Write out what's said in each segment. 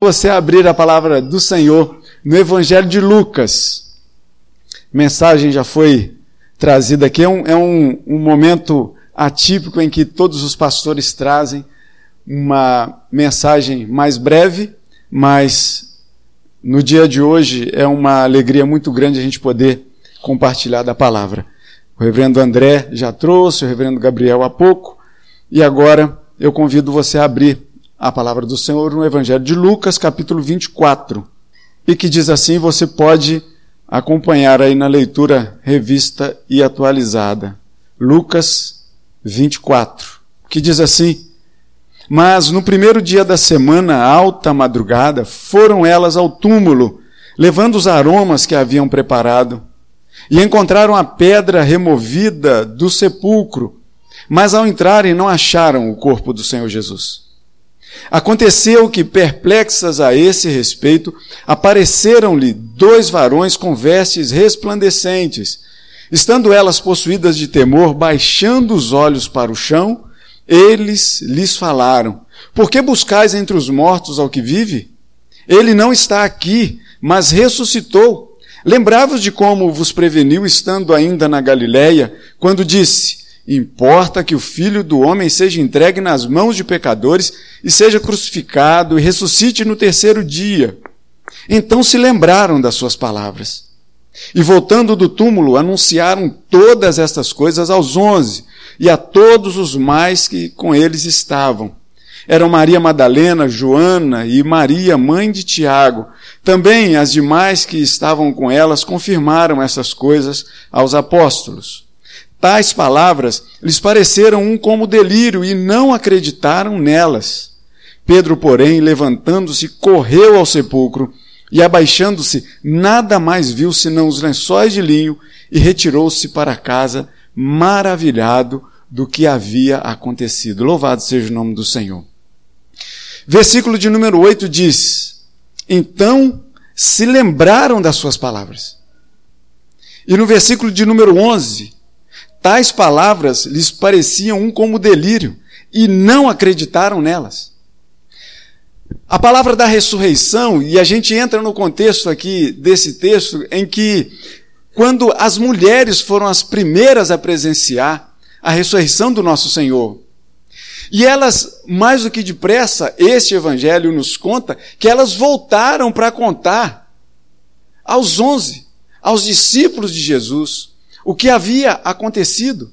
Você abrir a palavra do Senhor no Evangelho de Lucas. A mensagem já foi trazida aqui. É, um, é um, um momento atípico em que todos os pastores trazem uma mensagem mais breve, mas no dia de hoje é uma alegria muito grande a gente poder compartilhar da palavra. O reverendo André já trouxe, o reverendo Gabriel há pouco, e agora eu convido você a abrir a palavra do Senhor no Evangelho de Lucas, capítulo 24, e que diz assim: você pode acompanhar aí na leitura revista e atualizada. Lucas 24, que diz assim: Mas no primeiro dia da semana, alta madrugada, foram elas ao túmulo, levando os aromas que haviam preparado, e encontraram a pedra removida do sepulcro, mas ao entrarem não acharam o corpo do Senhor Jesus. Aconteceu que, perplexas a esse respeito, apareceram-lhe dois varões com vestes resplandecentes. Estando elas possuídas de temor, baixando os olhos para o chão, eles lhes falaram: Por que buscais entre os mortos ao que vive? Ele não está aqui, mas ressuscitou. Lembrai-vos de como vos preveniu estando ainda na Galiléia, quando disse: Importa que o filho do homem seja entregue nas mãos de pecadores e seja crucificado e ressuscite no terceiro dia. Então se lembraram das suas palavras. E voltando do túmulo, anunciaram todas estas coisas aos onze e a todos os mais que com eles estavam. Eram Maria Madalena, Joana e Maria, mãe de Tiago. Também as demais que estavam com elas confirmaram essas coisas aos apóstolos. Tais palavras lhes pareceram um como delírio e não acreditaram nelas. Pedro, porém, levantando-se, correu ao sepulcro e, abaixando-se, nada mais viu senão os lençóis de linho e retirou-se para casa, maravilhado do que havia acontecido. Louvado seja o nome do Senhor. Versículo de número 8 diz: Então se lembraram das suas palavras. E no versículo de número 11, Tais palavras lhes pareciam um como delírio e não acreditaram nelas. A palavra da ressurreição, e a gente entra no contexto aqui desse texto, em que, quando as mulheres foram as primeiras a presenciar a ressurreição do nosso Senhor, e elas, mais do que depressa, este evangelho nos conta que elas voltaram para contar aos onze, aos discípulos de Jesus, o que havia acontecido.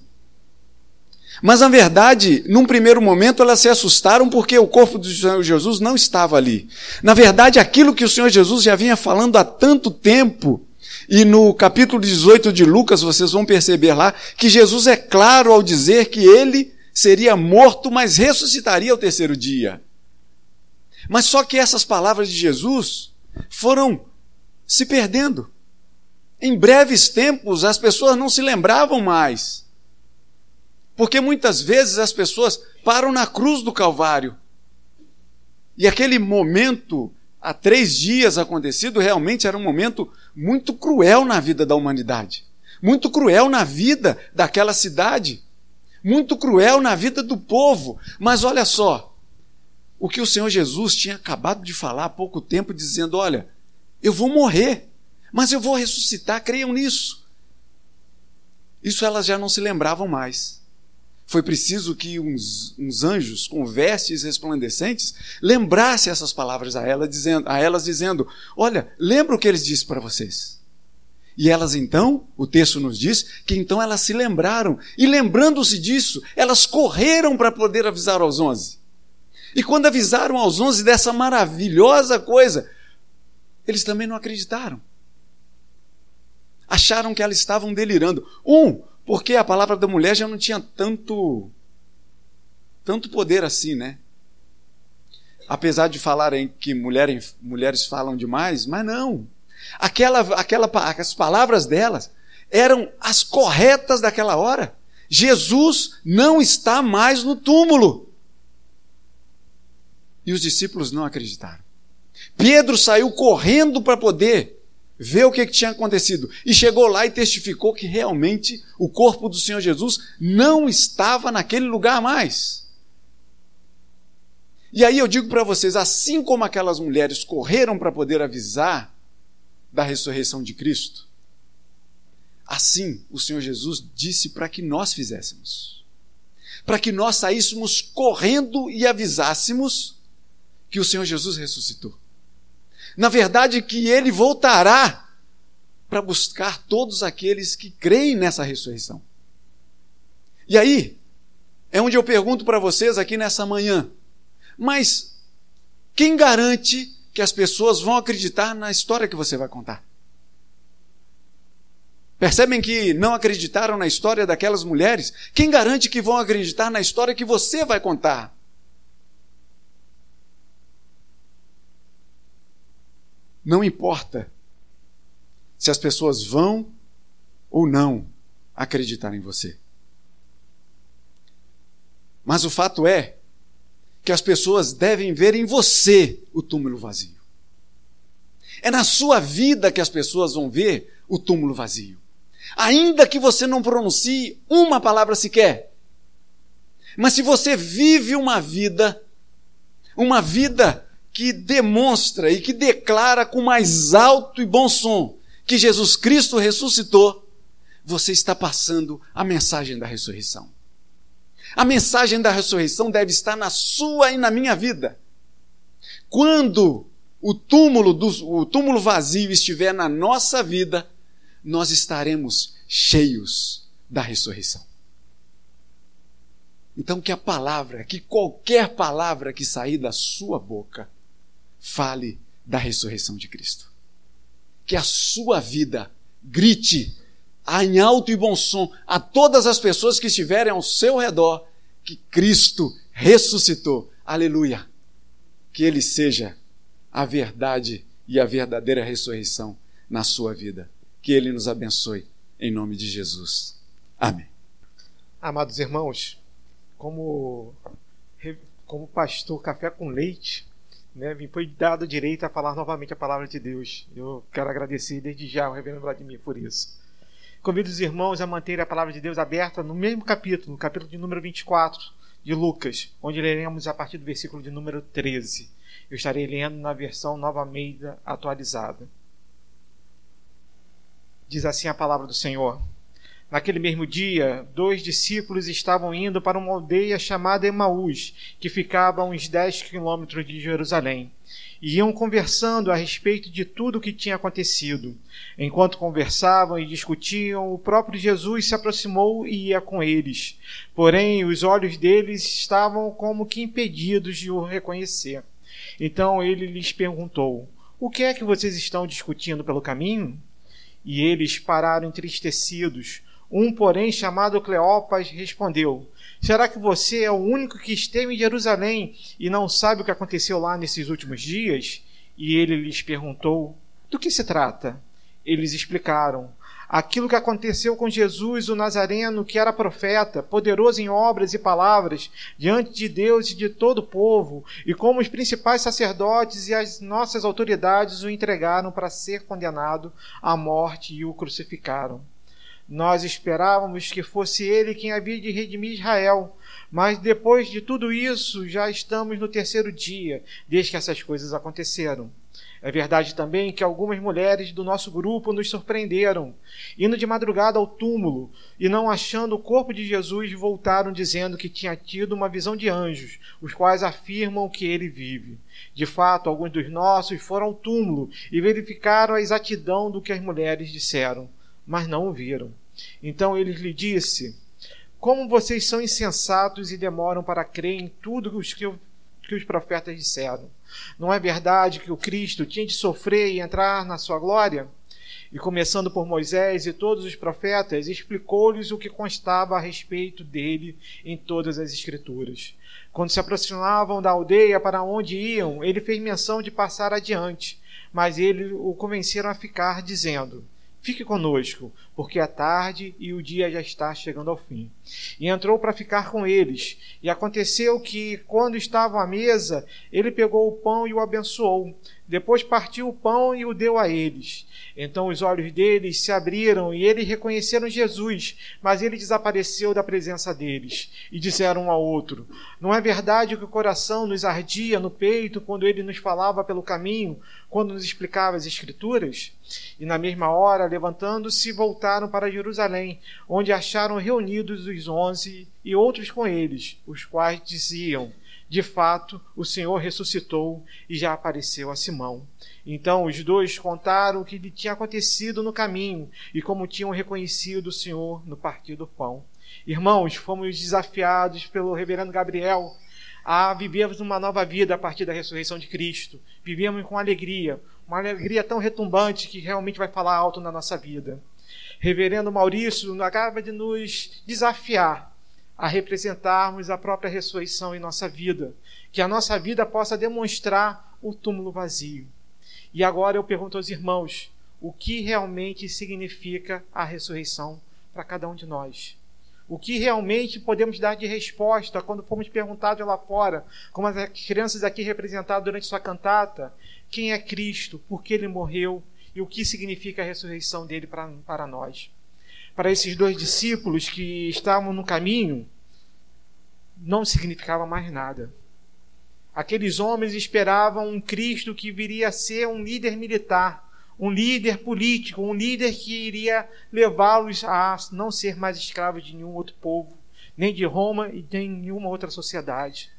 Mas, na verdade, num primeiro momento, elas se assustaram porque o corpo do Senhor Jesus não estava ali. Na verdade, aquilo que o Senhor Jesus já vinha falando há tanto tempo, e no capítulo 18 de Lucas, vocês vão perceber lá, que Jesus é claro ao dizer que ele seria morto, mas ressuscitaria ao terceiro dia. Mas só que essas palavras de Jesus foram se perdendo. Em breves tempos, as pessoas não se lembravam mais. Porque muitas vezes as pessoas param na cruz do Calvário. E aquele momento, há três dias acontecido, realmente era um momento muito cruel na vida da humanidade. Muito cruel na vida daquela cidade. Muito cruel na vida do povo. Mas olha só, o que o Senhor Jesus tinha acabado de falar há pouco tempo, dizendo: Olha, eu vou morrer. Mas eu vou ressuscitar, creiam nisso. Isso elas já não se lembravam mais. Foi preciso que uns, uns anjos com vestes resplandecentes lembrassem essas palavras a, ela, dizendo, a elas, dizendo: Olha, lembra o que eles disseram para vocês. E elas então, o texto nos diz, que então elas se lembraram. E lembrando-se disso, elas correram para poder avisar aos onze. E quando avisaram aos onze dessa maravilhosa coisa, eles também não acreditaram acharam que elas estavam delirando. Um, porque a palavra da mulher já não tinha tanto tanto poder assim, né? Apesar de falarem que mulheres, mulheres falam demais, mas não. Aquela, aquela, as palavras delas eram as corretas daquela hora. Jesus não está mais no túmulo. E os discípulos não acreditaram. Pedro saiu correndo para poder ver o que, que tinha acontecido. E chegou lá e testificou que realmente o corpo do Senhor Jesus não estava naquele lugar mais. E aí eu digo para vocês, assim como aquelas mulheres correram para poder avisar da ressurreição de Cristo, assim o Senhor Jesus disse para que nós fizéssemos. Para que nós saíssemos correndo e avisássemos que o Senhor Jesus ressuscitou. Na verdade, que ele voltará para buscar todos aqueles que creem nessa ressurreição. E aí, é onde eu pergunto para vocês aqui nessa manhã: mas quem garante que as pessoas vão acreditar na história que você vai contar? Percebem que não acreditaram na história daquelas mulheres? Quem garante que vão acreditar na história que você vai contar? Não importa se as pessoas vão ou não acreditar em você. Mas o fato é que as pessoas devem ver em você o túmulo vazio. É na sua vida que as pessoas vão ver o túmulo vazio. Ainda que você não pronuncie uma palavra sequer. Mas se você vive uma vida, uma vida que demonstra e que declara com mais alto e bom som que Jesus Cristo ressuscitou, você está passando a mensagem da ressurreição. A mensagem da ressurreição deve estar na sua e na minha vida. Quando o túmulo, do, o túmulo vazio estiver na nossa vida, nós estaremos cheios da ressurreição. Então, que a palavra, que qualquer palavra que sair da sua boca, fale da ressurreição de Cristo. Que a sua vida grite em alto e bom som a todas as pessoas que estiverem ao seu redor que Cristo ressuscitou. Aleluia! Que Ele seja a verdade e a verdadeira ressurreição na sua vida. Que Ele nos abençoe, em nome de Jesus. Amém. Amados irmãos, como, como pastor Café com Leite, né, me foi dado direito a falar novamente a palavra de Deus. Eu quero agradecer desde já ao reverendo Vladimir por isso. Convido os irmãos a manterem a palavra de Deus aberta no mesmo capítulo, no capítulo de número 24 de Lucas, onde leremos a partir do versículo de número 13. Eu estarei lendo na versão Nova Almeida atualizada. Diz assim a palavra do Senhor. Naquele mesmo dia, dois discípulos estavam indo para uma aldeia chamada Emaús, que ficava a uns 10 quilômetros de Jerusalém iam conversando a respeito de tudo o que tinha acontecido. Enquanto conversavam e discutiam, o próprio Jesus se aproximou e ia com eles. Porém, os olhos deles estavam como que impedidos de o reconhecer. Então ele lhes perguntou: O que é que vocês estão discutindo pelo caminho? E eles pararam entristecidos. Um, porém, chamado Cleopas, respondeu: Será que você é o único que esteve em Jerusalém e não sabe o que aconteceu lá nesses últimos dias? E ele lhes perguntou: Do que se trata? Eles explicaram: Aquilo que aconteceu com Jesus, o Nazareno, que era profeta, poderoso em obras e palavras, diante de Deus e de todo o povo, e como os principais sacerdotes e as nossas autoridades o entregaram para ser condenado à morte e o crucificaram. Nós esperávamos que fosse ele quem havia de redimir Israel, mas depois de tudo isso, já estamos no terceiro dia desde que essas coisas aconteceram. É verdade também que algumas mulheres do nosso grupo nos surpreenderam, indo de madrugada ao túmulo e não achando o corpo de Jesus, voltaram dizendo que tinha tido uma visão de anjos, os quais afirmam que ele vive. De fato, alguns dos nossos foram ao túmulo e verificaram a exatidão do que as mulheres disseram mas não o viram. Então ele lhe disse: Como vocês são insensatos e demoram para crer em tudo que que os profetas disseram. Não é verdade que o Cristo tinha de sofrer e entrar na sua glória? E começando por Moisés e todos os profetas, explicou-lhes o que constava a respeito dele em todas as Escrituras. Quando se aproximavam da aldeia para onde iam, ele fez menção de passar adiante, mas eles o convenceram a ficar, dizendo: Fique conosco, porque a tarde e o dia já está chegando ao fim. E entrou para ficar com eles. E aconteceu que, quando estavam à mesa, ele pegou o pão e o abençoou. Depois partiu o pão e o deu a eles. Então os olhos deles se abriram e eles reconheceram Jesus, mas ele desapareceu da presença deles. E disseram um ao outro: Não é verdade que o coração nos ardia no peito quando ele nos falava pelo caminho, quando nos explicava as Escrituras? E na mesma hora, levantando-se, voltaram para Jerusalém, onde acharam reunidos os onze e outros com eles, os quais diziam: De fato, o Senhor ressuscitou e já apareceu a Simão. Então os dois contaram o que lhe tinha acontecido no caminho e como tinham reconhecido o Senhor no partir do pão. Irmãos, fomos desafiados pelo reverendo Gabriel a vivermos uma nova vida a partir da ressurreição de Cristo. Vivemos com alegria, uma alegria tão retumbante que realmente vai falar alto na nossa vida. Reverendo Maurício acaba de nos desafiar a representarmos a própria ressurreição em nossa vida, que a nossa vida possa demonstrar o túmulo vazio. E agora eu pergunto aos irmãos: o que realmente significa a ressurreição para cada um de nós? O que realmente podemos dar de resposta quando fomos perguntados lá fora, como as crianças aqui representadas durante sua cantata, quem é Cristo, por que ele morreu e o que significa a ressurreição dele para, para nós? Para esses dois discípulos que estavam no caminho, não significava mais nada. Aqueles homens esperavam um Cristo que viria a ser um líder militar, um líder político, um líder que iria levá-los a não ser mais escravos de nenhum outro povo, nem de Roma e nem de nenhuma outra sociedade.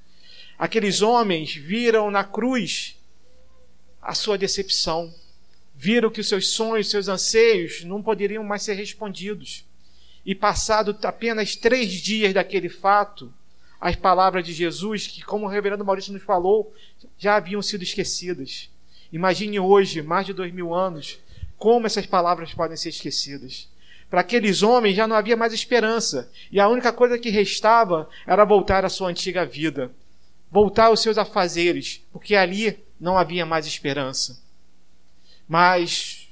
Aqueles homens viram na cruz a sua decepção, viram que os seus sonhos, seus anseios não poderiam mais ser respondidos. E passado apenas três dias daquele fato, as palavras de Jesus, que, como o reverendo Maurício nos falou, já haviam sido esquecidas. Imagine hoje, mais de dois mil anos, como essas palavras podem ser esquecidas. Para aqueles homens já não havia mais esperança, e a única coisa que restava era voltar à sua antiga vida, voltar aos seus afazeres, porque ali não havia mais esperança. Mas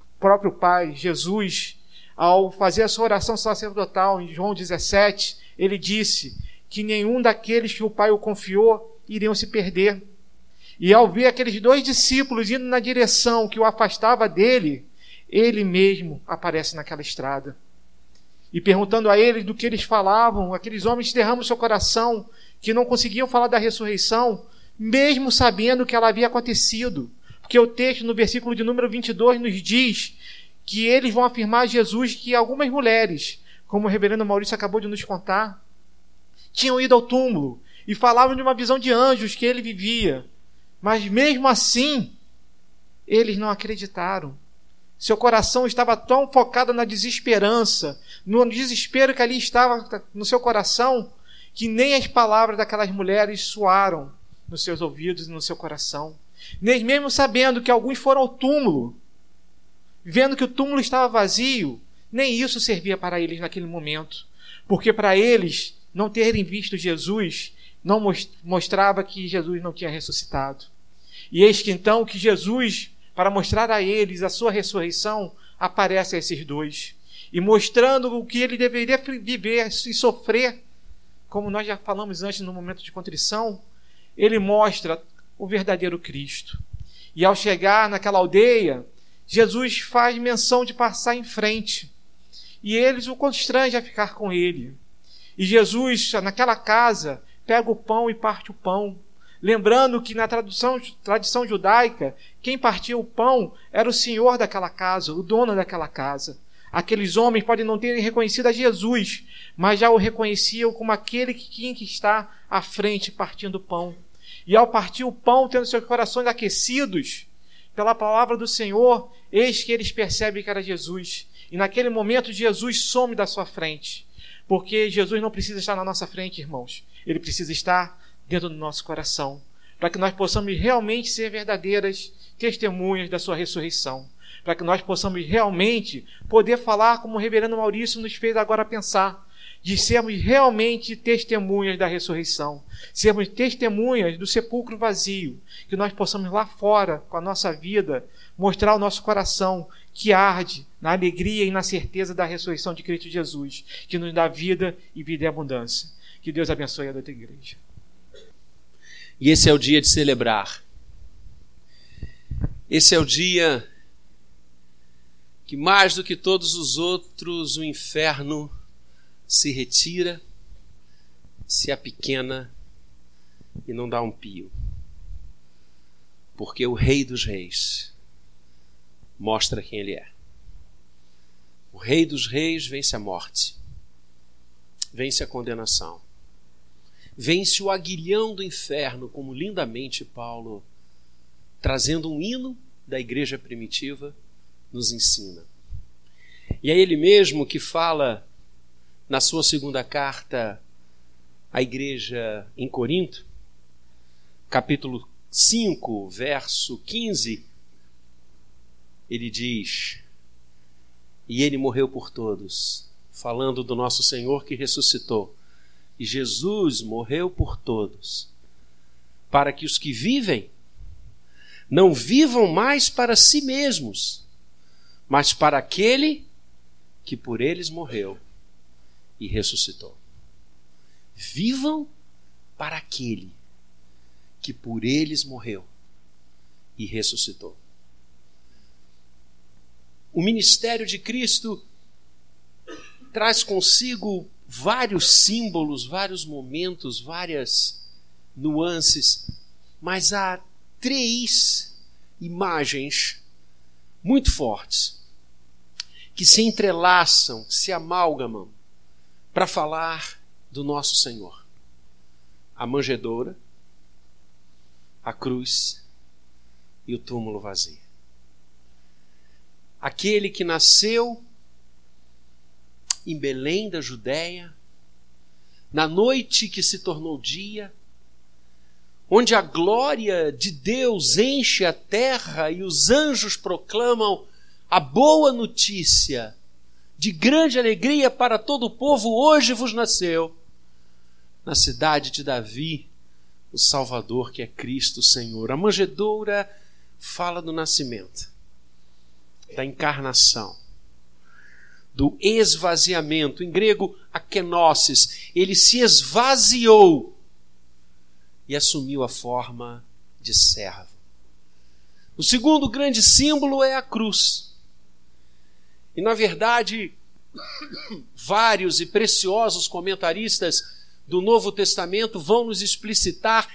o próprio Pai, Jesus, ao fazer a sua oração sacerdotal em João 17, ele disse: que nenhum daqueles que o Pai o confiou iriam se perder. E ao ver aqueles dois discípulos indo na direção que o afastava dele, ele mesmo aparece naquela estrada. E perguntando a eles do que eles falavam, aqueles homens derramam seu coração, que não conseguiam falar da ressurreição, mesmo sabendo que ela havia acontecido. Porque o texto, no versículo de número 22, nos diz que eles vão afirmar a Jesus que algumas mulheres, como o reverendo Maurício acabou de nos contar, tinham ido ao túmulo e falavam de uma visão de anjos que ele vivia. Mas mesmo assim, eles não acreditaram. Seu coração estava tão focado na desesperança, no desespero que ali estava no seu coração, que nem as palavras daquelas mulheres soaram nos seus ouvidos e no seu coração. Mesmo sabendo que alguns foram ao túmulo, vendo que o túmulo estava vazio, nem isso servia para eles naquele momento. Porque para eles não terem visto Jesus não mostrava que Jesus não tinha ressuscitado. E eis que então que Jesus, para mostrar a eles a sua ressurreição, aparece a esses dois e mostrando o que ele deveria viver e sofrer, como nós já falamos antes no momento de contrição, ele mostra o verdadeiro Cristo. E ao chegar naquela aldeia, Jesus faz menção de passar em frente. E eles o constrangem a ficar com ele. E Jesus, naquela casa, pega o pão e parte o pão. Lembrando que na tradução, tradição judaica, quem partia o pão era o senhor daquela casa, o dono daquela casa. Aqueles homens podem não terem reconhecido a Jesus, mas já o reconheciam como aquele que tinha que estar à frente partindo o pão. E ao partir o pão, tendo seus corações aquecidos pela palavra do Senhor, eis que eles percebem que era Jesus. E naquele momento, Jesus some da sua frente. Porque Jesus não precisa estar na nossa frente, irmãos. Ele precisa estar dentro do nosso coração. Para que nós possamos realmente ser verdadeiras testemunhas da sua ressurreição. Para que nós possamos realmente poder falar como o reverendo Maurício nos fez agora pensar. De sermos realmente testemunhas da ressurreição. Sermos testemunhas do sepulcro vazio. Que nós possamos lá fora, com a nossa vida, mostrar o nosso coração que arde na alegria e na certeza da ressurreição de Cristo Jesus, que nos dá vida e vida em abundância. Que Deus abençoe a outra igreja. E esse é o dia de celebrar. Esse é o dia que, mais do que todos os outros, o inferno se retira, se apequena e não dá um pio. Porque o Rei dos Reis mostra quem ele é. O Rei dos Reis vence a morte, vence a condenação, vence o aguilhão do inferno, como lindamente Paulo, trazendo um hino da igreja primitiva, nos ensina. E é ele mesmo que fala na sua segunda carta à igreja em Corinto, capítulo 5, verso 15, ele diz: E ele morreu por todos, falando do nosso Senhor que ressuscitou. E Jesus morreu por todos, para que os que vivem não vivam mais para si mesmos, mas para aquele que por eles morreu e ressuscitou. Vivam para aquele que por eles morreu e ressuscitou. O ministério de Cristo traz consigo vários símbolos, vários momentos, várias nuances, mas há três imagens muito fortes que se entrelaçam, se amalgamam para falar do nosso Senhor. A manjedoura, a cruz e o túmulo vazio. Aquele que nasceu em Belém da Judéia, na noite que se tornou dia, onde a glória de Deus enche a terra e os anjos proclamam a boa notícia de grande alegria para todo o povo, hoje vos nasceu na cidade de Davi o Salvador que é Cristo Senhor. A manjedoura fala do nascimento, da encarnação, do esvaziamento. Em grego, akenosis, ele se esvaziou e assumiu a forma de servo. O segundo grande símbolo é a cruz. E, na verdade, vários e preciosos comentaristas do Novo Testamento vão nos explicitar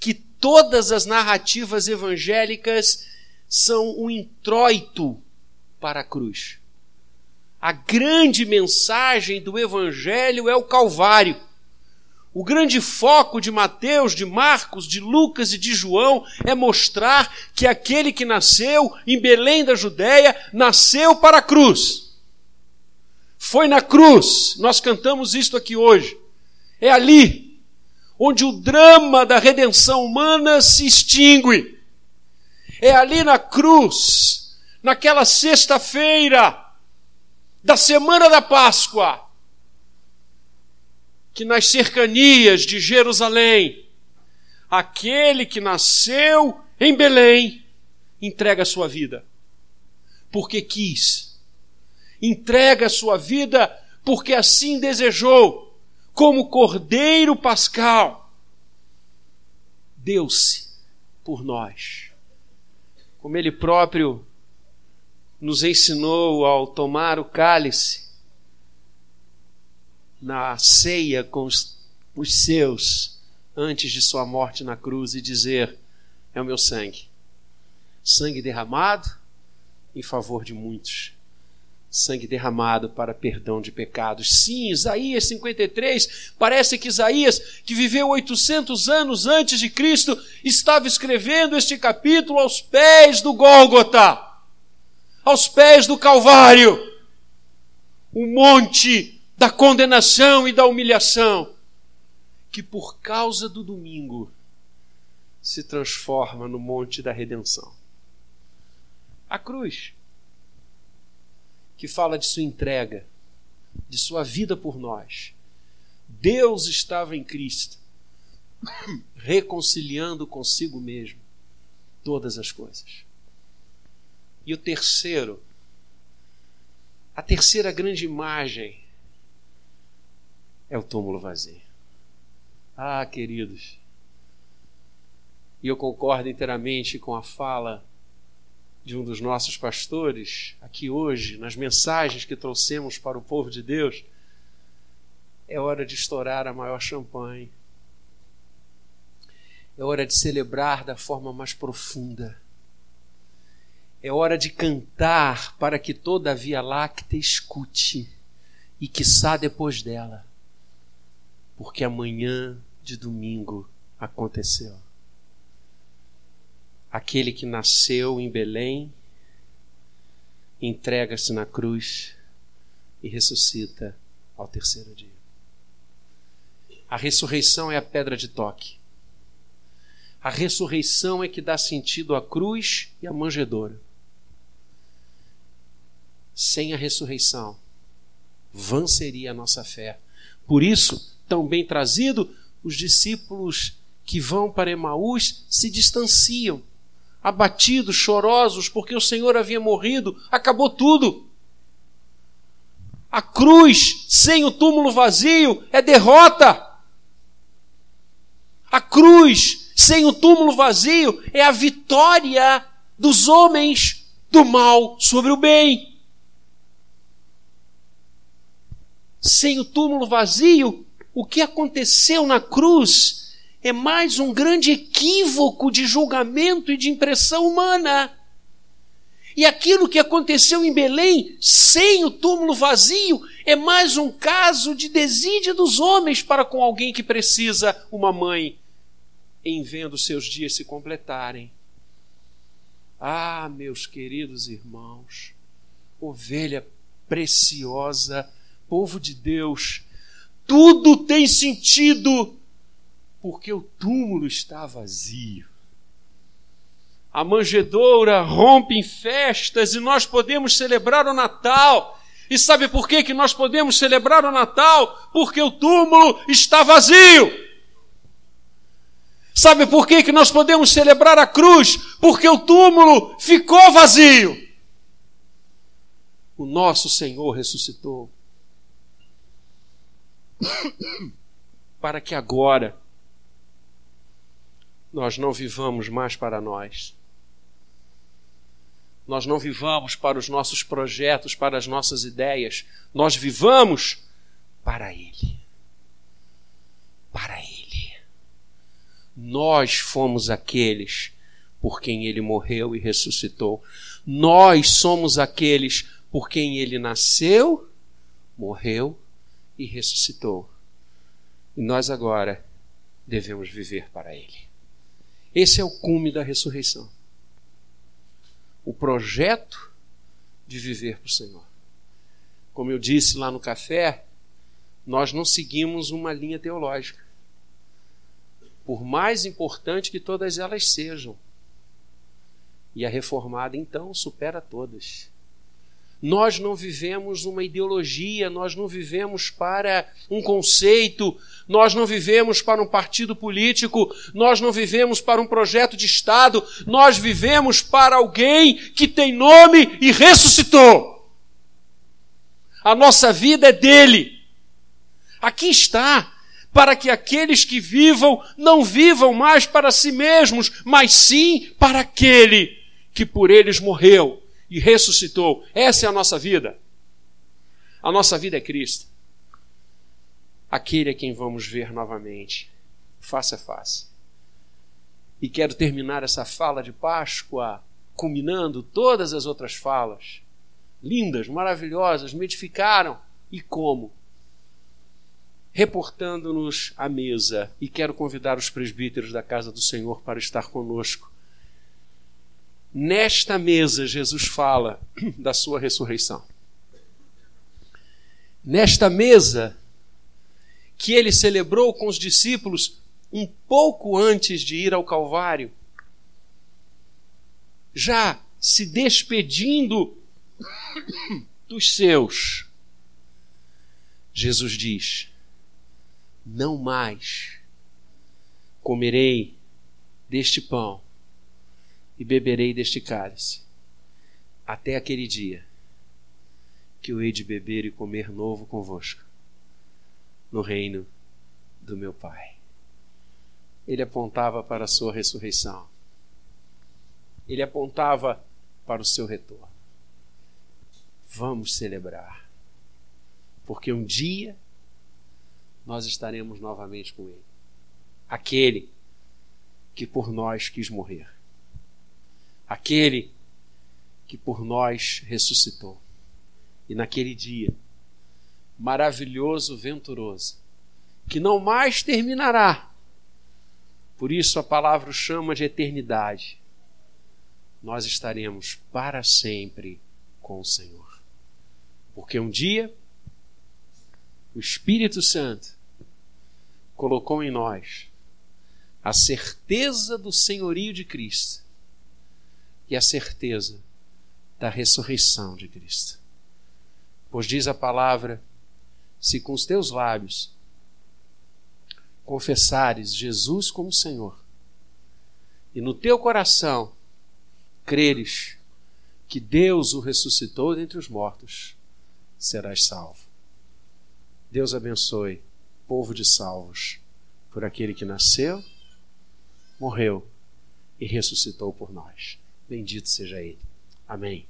que todas as narrativas evangélicas são um introito para a cruz. A grande mensagem do Evangelho é o Calvário. O grande foco de Mateus, de Marcos, de Lucas e de João é mostrar que aquele que nasceu em Belém da Judéia nasceu para a cruz. Foi na cruz, nós cantamos isto aqui hoje. É ali onde o drama da redenção humana se extingue. É ali na cruz, naquela sexta-feira da semana da Páscoa, que nas cercanias de Jerusalém, aquele que nasceu em Belém entrega sua vida, porque quis, entrega sua vida porque assim desejou, como cordeiro pascal, deu-se por nós, como ele próprio nos ensinou ao tomar o cálice na ceia com os, os seus antes de sua morte na cruz e dizer: É o meu sangue, sangue derramado em favor de muitos, sangue derramado para perdão de pecados. Sim, Isaías 53, parece que Isaías, que viveu 800 anos antes de Cristo, estava escrevendo este capítulo aos pés do Gólgota, aos pés do Calvário, o monte da condenação e da humilhação, que por causa do domingo se transforma no monte da redenção. A cruz, que fala de sua entrega, de sua vida por nós. Deus estava em Cristo, reconciliando consigo mesmo todas as coisas. E o terceiro, a terceira grande imagem é o túmulo vazio. Ah, queridos, e eu concordo inteiramente com a fala de um dos nossos pastores aqui hoje, nas mensagens que trouxemos para o povo de Deus, é hora de estourar a maior champanhe. É hora de celebrar da forma mais profunda. É hora de cantar para que toda a Via Láctea escute e quiçá depois dela, porque amanhã de domingo aconteceu. Aquele que nasceu em Belém entrega-se na cruz e ressuscita ao terceiro dia. A ressurreição é a pedra de toque. A ressurreição é que dá sentido à cruz e à manjedoura. Sem a ressurreição, vã seria a nossa fé. Por isso, tão bem trazido, os discípulos que vão para Emaús se distanciam, abatidos, chorosos, porque o Senhor havia morrido, acabou tudo. A cruz sem o túmulo vazio é derrota. A cruz sem o túmulo vazio é a vitória dos homens do mal sobre o bem. Sem o túmulo vazio, o que aconteceu na cruz é mais um grande equívoco de julgamento e de impressão humana. E aquilo que aconteceu em Belém, sem o túmulo vazio, é mais um caso de desídia dos homens para com alguém que precisa uma mãe, em vendo seus dias se completarem. Ah, meus queridos irmãos, ovelha preciosa, povo de Deus, tudo tem sentido porque o túmulo está vazio. A manjedoura rompe em festas e nós podemos celebrar o Natal. E sabe por que, que nós podemos celebrar o Natal? Porque o túmulo está vazio. Sabe por que, que nós podemos celebrar a cruz? Porque o túmulo ficou vazio. O nosso Senhor ressuscitou para que agora nós não vivamos mais para nós. Nós não vivamos para os nossos projetos, para as nossas ideias. Nós vivamos para Ele. Para Ele. Nós fomos aqueles por quem Ele morreu e ressuscitou. Nós somos aqueles por quem Ele nasceu, morreu e ressuscitou. E nós agora devemos viver para Ele. Esse é o cume da ressurreição. O projeto de viver para o Senhor. Como eu disse lá no café, nós não seguimos uma linha teológica. Por mais importante que todas elas sejam. E a reformada, então, supera todas. Nós não vivemos uma ideologia, nós não vivemos para um conceito, nós não vivemos para um partido político, nós não vivemos para um projeto de Estado, nós vivemos para alguém que tem nome e ressuscitou. A nossa vida é dele. Aqui está, para que aqueles que vivam não vivam mais para si mesmos, mas sim para aquele que por eles morreu e ressuscitou. Essa é a nossa vida. A nossa vida é Cristo. Aquele é quem vamos ver novamente, face a face. E quero terminar essa fala de Páscoa culminando todas as outras falas. Lindas, maravilhosas, me edificaram. E como? Reportando-nos à mesa. E quero convidar os presbíteros da casa do Senhor para estar conosco Nesta mesa, Jesus fala da sua ressurreição. Nesta mesa, que ele celebrou com os discípulos um pouco antes de ir ao Calvário, já se despedindo dos seus, Jesus diz: Não mais comerei deste pão e beberei deste cálice, até aquele dia que eu hei de beber e comer novo convosco, no reino do meu Pai. Ele apontava para a sua ressurreição. Ele apontava para o seu retorno. Vamos celebrar, porque um dia nós estaremos novamente com Ele. Aquele que por nós quis morrer, aquele que por nós ressuscitou. E naquele dia, maravilhoso, venturoso, que não mais terminará, por isso a palavra o chama de eternidade, nós estaremos para sempre com o Senhor. Porque um dia o Espírito Santo colocou em nós a certeza do senhorio de Cristo e a certeza da ressurreição de Cristo. Pois diz a palavra: se com os teus lábios confessares Jesus como Senhor e no teu coração creres que Deus o ressuscitou dentre os mortos, serás salvo. Deus abençoe, povo de salvos, por aquele que nasceu, morreu e ressuscitou por nós. Bendito seja Ele. Amém.